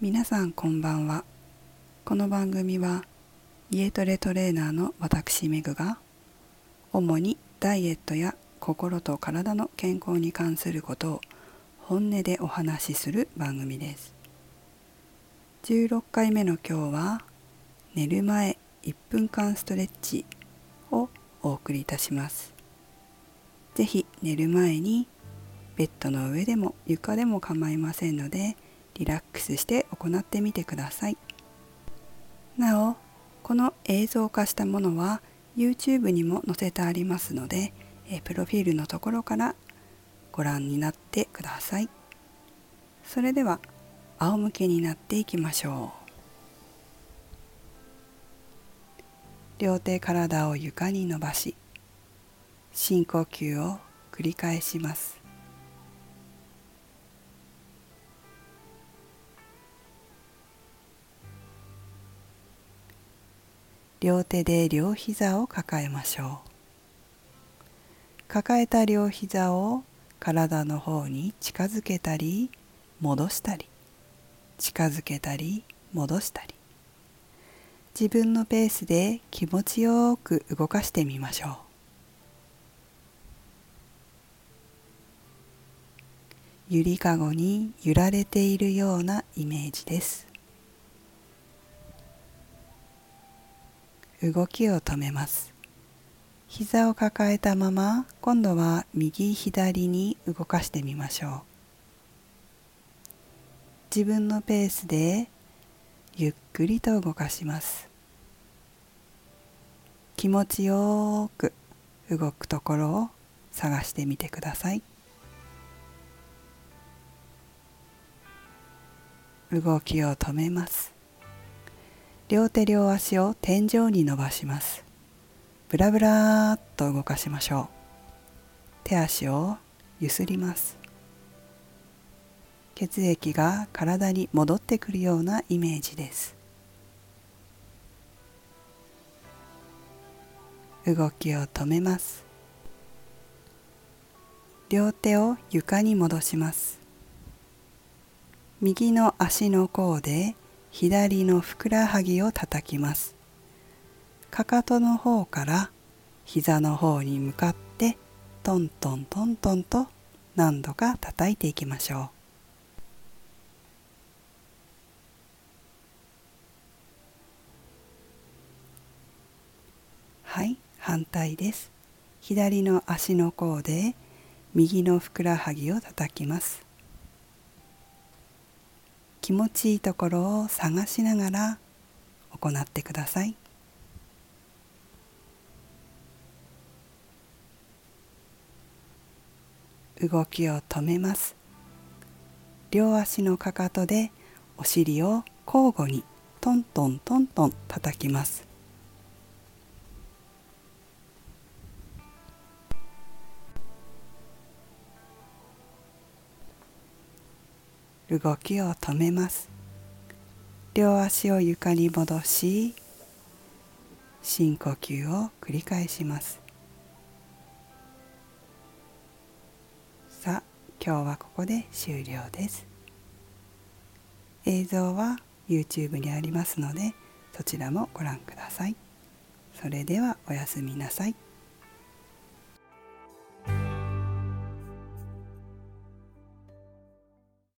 皆さんこんばんは。この番組は家トレトレーナーの私メグが主にダイエットや心と体の健康に関することを本音でお話しする番組です。16回目の今日は寝る前1分間ストレッチをお送りいたします。是非寝る前にベッドの上でも床でも構いませんのでリラックスして行ってみてください。なおこの映像化したものは YouTube にも載せてありますのでプロフィールのところからご覧になってください。それでは仰向けになっていきましょう。両手体を床に伸ばし深呼吸を繰り返します。両手で両膝を抱えましょう。抱えた両膝を体の方に近づけたり戻したり近づけたり戻したり。自分のペースで気持ちよく動かしてみましょう。ゆりかごに揺られているようなイメージです。動きを止めます。膝を抱えたまま今度は右左に動かしてみましょう。自分のペースでゆっくりと動かします。気持ちよく動くところを探してみてください。動きを止めます。両手両足を天井に伸ばします。ブラブラーっと動かしましょう。手足をゆすります。血液が体に戻ってくるようなイメージです。動きを止めます。両手を床に戻します。右の足の甲で左のふくらはぎを叩きます。かかとの方から膝の方に向かってトントントントンと何度か叩いていきましょう。はい反対です。左の足の甲で右のふくらはぎを叩きます。気持ちいいところを探しながら行ってください。動きを止めます。両足のかかとでお尻を交互にトントントントン叩きます。動きを止めます。両足を床に戻し深呼吸を繰り返します。さあ今日はここで終了です。映像は YouTube にありますのでそちらもご覧ください。それではおやすみなさい。